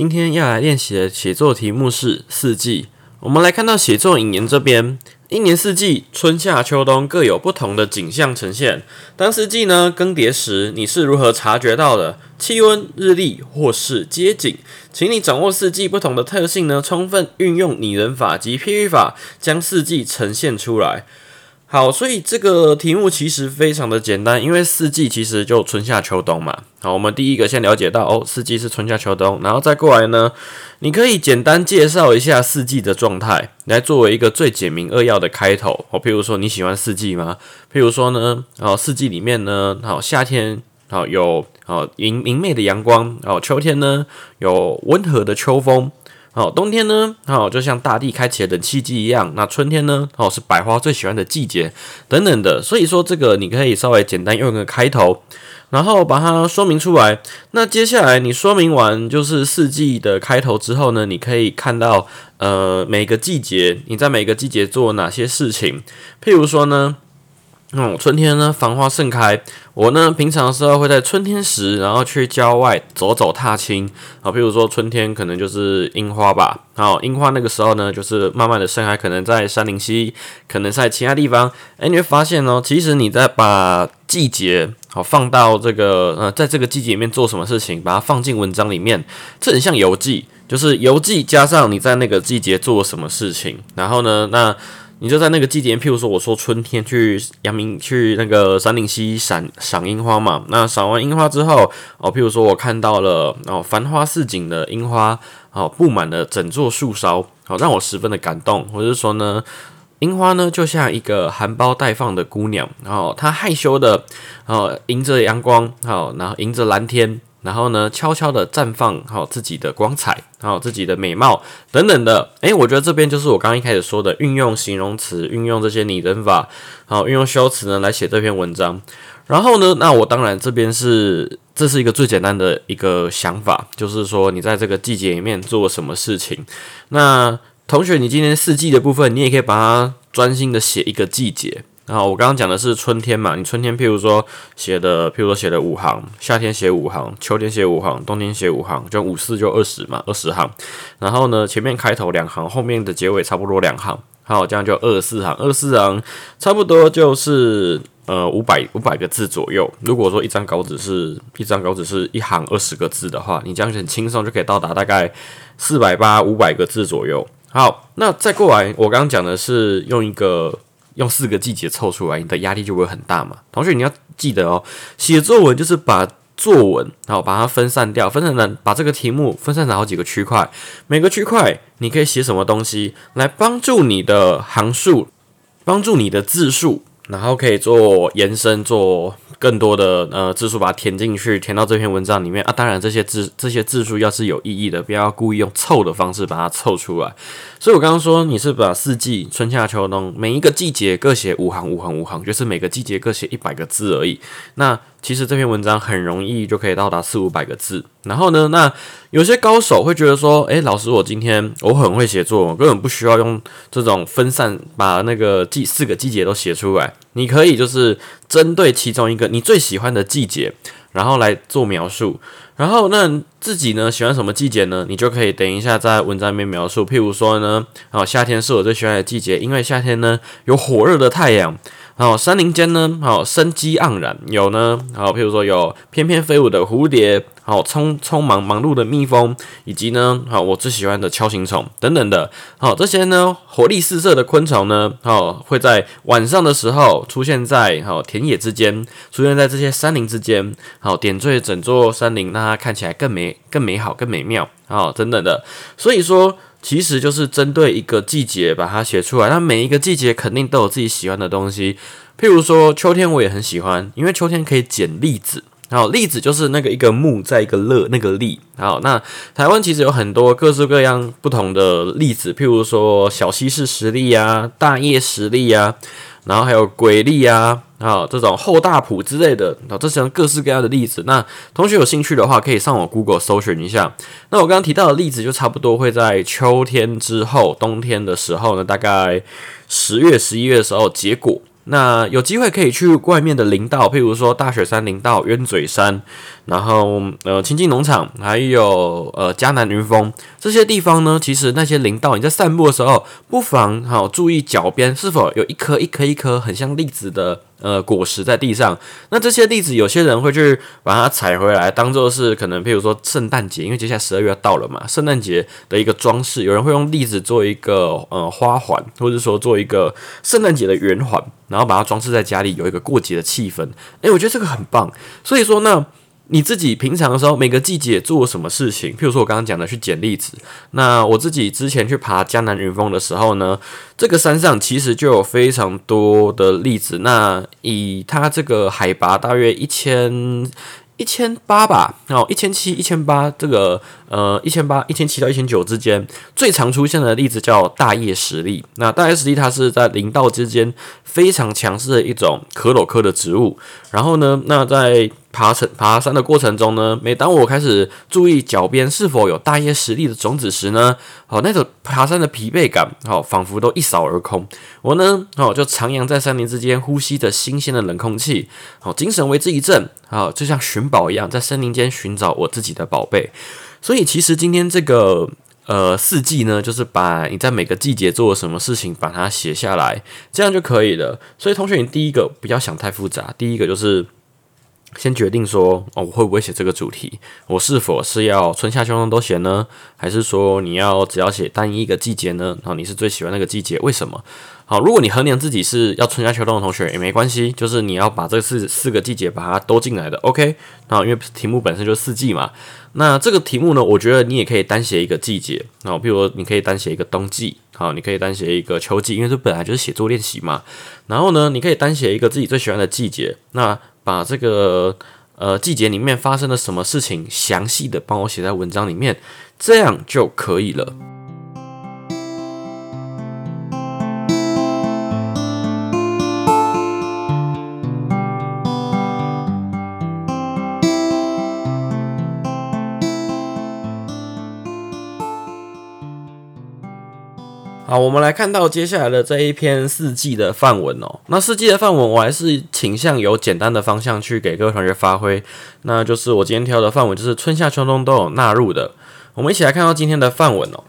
今天要来练习的写作题目是四季。我们来看到写作引言这边，一年四季，春夏秋冬各有不同的景象呈现。当四季呢更迭时，你是如何察觉到的？气温、日历或是街景，请你掌握四季不同的特性呢，充分运用拟人法及譬喻法，将四季呈现出来。好，所以这个题目其实非常的简单，因为四季其实就春夏秋冬嘛。好，我们第一个先了解到哦，四季是春夏秋冬，然后再过来呢，你可以简单介绍一下四季的状态，来作为一个最简明扼要的开头。哦，譬如说你喜欢四季吗？譬如说呢，哦，四季里面呢，好，夏天好有好明明媚的阳光，哦，秋天呢有温和的秋风。好，冬天呢，好，就像大地开启了冷气机一样。那春天呢，哦，是百花最喜欢的季节，等等的。所以说，这个你可以稍微简单用一个开头，然后把它说明出来。那接下来你说明完就是四季的开头之后呢，你可以看到，呃，每个季节你在每个季节做哪些事情。譬如说呢。嗯，春天呢，繁花盛开。我呢，平常的时候会在春天时，然后去郊外走走踏青。啊，比如说春天可能就是樱花吧。好，樱花那个时候呢，就是慢慢的盛开，可能在山林溪，可能在其他地方。哎，你会发现哦，其实你在把季节好放到这个呃，在这个季节里面做什么事情，把它放进文章里面，这很像游记，就是游记加上你在那个季节做什么事情，然后呢，那。你就在那个季节，譬如说，我说春天去阳明去那个山林溪赏赏樱花嘛。那赏完樱花之后，哦，譬如说我看到了哦繁花似锦的樱花，哦布满了整座树梢，好让我十分的感动。或者说呢，樱花呢就像一个含苞待放的姑娘，然后她害羞的哦迎着阳光，好然后迎着蓝天。然后呢，悄悄的绽放好自己的光彩，好自己的美貌等等的。诶，我觉得这边就是我刚刚一开始说的，运用形容词，运用这些拟人法，好运用修辞呢来写这篇文章。然后呢，那我当然这边是这是一个最简单的一个想法，就是说你在这个季节里面做什么事情。那同学，你今天四季的部分，你也可以把它专心的写一个季节。然后我刚刚讲的是春天嘛，你春天譬如说写的，譬如说写的五行，夏天写五行，秋天写五行，冬天写五行，就五四就二十嘛，二十行。然后呢，前面开头两行，后面的结尾差不多两行，好，这样就二十四行，二十四行差不多就是呃五百五百个字左右。如果说一张稿纸是一张稿纸是一行二十个字的话，你这样很轻松就可以到达大概四百八五百个字左右。好，那再过来，我刚刚讲的是用一个。用四个季节凑出来，你的压力就会很大嘛。同学，你要记得哦，写作文就是把作文，然后把它分散掉，分散成把这个题目分散成好几个区块，每个区块你可以写什么东西来帮助你的行数，帮助你的字数。然后可以做延伸，做更多的呃字数，把它填进去，填到这篇文章里面啊。当然，这些字这些字数要是有意义的，不要故意用凑的方式把它凑出来。所以我刚刚说，你是把四季春夏秋冬每一个季节各写五行五行五行，就是每个季节各写一百个字而已。那其实这篇文章很容易就可以到达四五百个字。然后呢，那有些高手会觉得说，诶，老师，我今天我很会写作，我根本不需要用这种分散，把那个季四个季节都写出来。你可以就是针对其中一个你最喜欢的季节，然后来做描述。然后那自己呢喜欢什么季节呢？你就可以等一下在文章里面描述。譬如说呢，哦，夏天是我最喜欢的季节，因为夏天呢有火热的太阳。好，山林间呢，好生机盎然，有呢，好，譬如说有翩翩飞舞的蝴蝶，好匆匆忙忙碌的蜜蜂，以及呢，好我最喜欢的锹形虫等等的，好这些呢活力四射的昆虫呢，好会在晚上的时候出现在好田野之间，出现在这些山林之间，好点缀整座山林，让它看起来更美、更美好、更美妙，好等等的。所以说，其实就是针对一个季节把它写出来。那每一个季节肯定都有自己喜欢的东西，譬如说秋天我也很喜欢，因为秋天可以捡栗子。好，栗子就是那个一个木在一个乐那个栗。好，那台湾其实有很多各式各样不同的栗子，譬如说小西式石栗啊、大叶石栗啊，然后还有鬼力啊，啊这种厚大普之类的，啊这些各式各样的例子。那同学有兴趣的话，可以上我 Google 搜寻一下。那我刚刚提到的例子，就差不多会在秋天之后，冬天的时候呢，大概十月、十一月的时候结果。那有机会可以去外面的林道，譬如说大雪山林道、鸢嘴山，然后呃亲近农场，还有呃迦南云峰这些地方呢。其实那些林道，你在散步的时候，不妨好注意脚边是否有一颗一颗一颗很像栗子的。呃，果实在地上，那这些栗子，有些人会去把它采回来，当做是可能，譬如说圣诞节，因为接下来十二月要到了嘛，圣诞节的一个装饰，有人会用栗子做一个呃花环，或者说做一个圣诞节的圆环，然后把它装饰在家里，有一个过节的气氛。诶，我觉得这个很棒。所以说呢。你自己平常的时候，每个季节做什么事情？譬如说我刚刚讲的去捡栗子，那我自己之前去爬江南云峰的时候呢，这个山上其实就有非常多的栗子。那以它这个海拔大约一千。一千八吧，哦，一千七、一千八，这个呃，一千八、一千七到一千九之间，最常出现的例子叫大叶石栗。那大叶石栗它是在林道之间非常强势的一种可裸科的植物。然后呢，那在爬山爬山的过程中呢，每当我开始注意脚边是否有大叶石栗的种子时呢，哦，那种爬山的疲惫感，哦，仿佛都一扫而空。我呢，哦，就徜徉在山林之间，呼吸着新鲜的冷空气，哦，精神为之一振，啊，就像寻宝一样，在森林间寻找我自己的宝贝。所以，其实今天这个呃四季呢，就是把你在每个季节做了什么事情，把它写下来，这样就可以了。所以，同学，你第一个不要想太复杂，第一个就是。先决定说哦，我会不会写这个主题？我是否是要春夏秋冬都写呢？还是说你要只要写单一一个季节呢？然后你是最喜欢那个季节？为什么？好，如果你衡量自己是要春夏秋冬的同学也没关系，就是你要把这四四个季节把它都进来的。OK，那因为题目本身就是四季嘛。那这个题目呢，我觉得你也可以单写一个季节。好，比如说你可以单写一个冬季，好，你可以单写一个秋季，因为这本来就是写作练习嘛。然后呢，你可以单写一个自己最喜欢的季节。那把这个呃季节里面发生了什么事情，详细的帮我写在文章里面，这样就可以了。好，我们来看到接下来的这一篇四季的范文哦。那四季的范文，我还是倾向由简单的方向去给各位同学发挥。那就是我今天挑的范文，就是春夏秋冬都有纳入的。我们一起来看到今天的范文哦。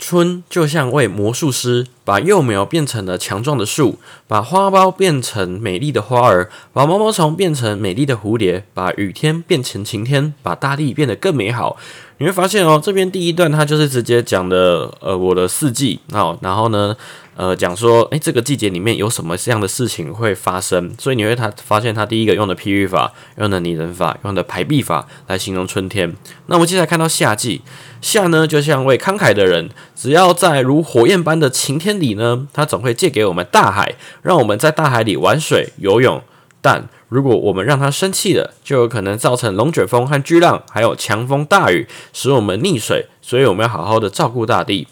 春就像位魔术师，把幼苗变成了强壮的树，把花苞变成美丽的花儿，把毛毛虫变成美丽的蝴蝶，把雨天变成晴天，把大地变得更美好。你会发现哦，这边第一段它就是直接讲的，呃，我的四季哦，然后呢，呃，讲说，诶，这个季节里面有什么这样的事情会发生，所以你会他发现他第一个用的譬喻法，用的拟人法，用的排比法来形容春天。那我们接下来看到夏季，夏呢就像位慷慨的人，只要在如火焰般的晴天里呢，他总会借给我们大海，让我们在大海里玩水游泳，但。如果我们让它生气了，就有可能造成龙卷风和巨浪，还有强风大雨，使我们溺水。所以我们要好好的照顾大地。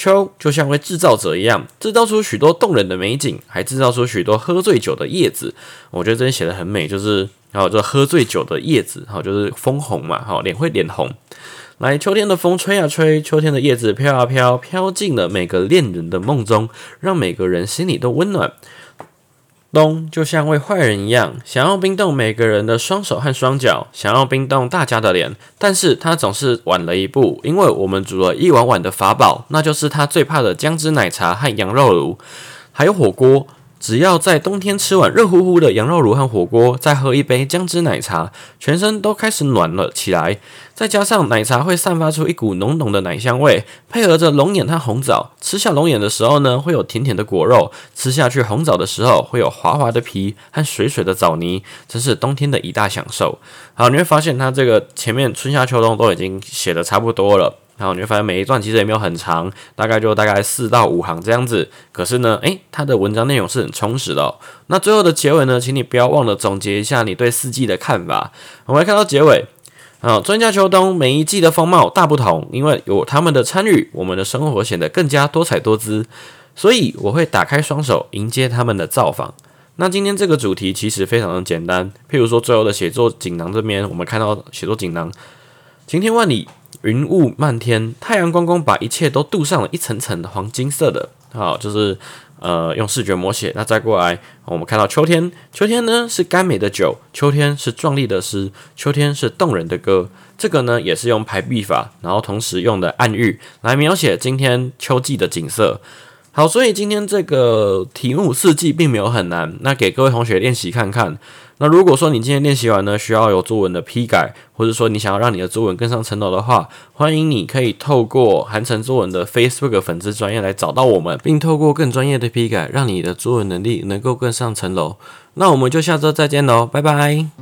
秋就像位制造者一样，制造出许多动人的美景，还制造出许多喝醉酒的叶子。我觉得这边写的很美，就是还有这喝醉酒的叶子，好，就是枫红嘛，好，脸会脸红。来，秋天的风吹啊吹，秋天的叶子飘啊飘，飘进了每个恋人的梦中，让每个人心里都温暖。冬就像位坏人一样，想要冰冻每个人的双手和双脚，想要冰冻大家的脸，但是他总是晚了一步，因为我们煮了一碗碗的法宝，那就是他最怕的姜汁奶茶和羊肉炉，还有火锅。只要在冬天吃碗热乎乎的羊肉炉和火锅，再喝一杯姜汁奶茶，全身都开始暖了起来。再加上奶茶会散发出一股浓浓的奶香味，配合着龙眼和红枣，吃下龙眼的时候呢，会有甜甜的果肉；吃下去红枣的时候，会有滑滑的皮和水水的枣泥，真是冬天的一大享受。好，你会发现它这个前面春夏秋冬都已经写的差不多了。然后你会发现每一段其实也没有很长，大概就大概四到五行这样子。可是呢，诶，它的文章内容是很充实的。那最后的结尾呢，请你不要忘了总结一下你对四季的看法。我们来看到结尾，啊，春夏秋冬每一季的风貌大不同，因为有他们的参与，我们的生活显得更加多彩多姿。所以我会打开双手迎接他们的造访。那今天这个主题其实非常的简单，譬如说最后的写作锦囊这边，我们看到写作锦囊，晴天万里，云雾漫天，太阳光光把一切都镀上了一层层的黄金色的，好，就是呃用视觉模写。那再过来，我们看到秋天，秋天呢是甘美的酒，秋天是壮丽的诗，秋天是动人的歌。这个呢也是用排比法，然后同时用的暗喻来描写今天秋季的景色。好，所以今天这个题目四季并没有很难，那给各位同学练习看看。那如果说你今天练习完呢，需要有作文的批改，或者说你想要让你的作文更上层楼的话，欢迎你可以透过韩城作文的 Facebook 粉丝专业来找到我们，并透过更专业的批改，让你的作文能力能够更上层楼。那我们就下周再见喽，拜拜。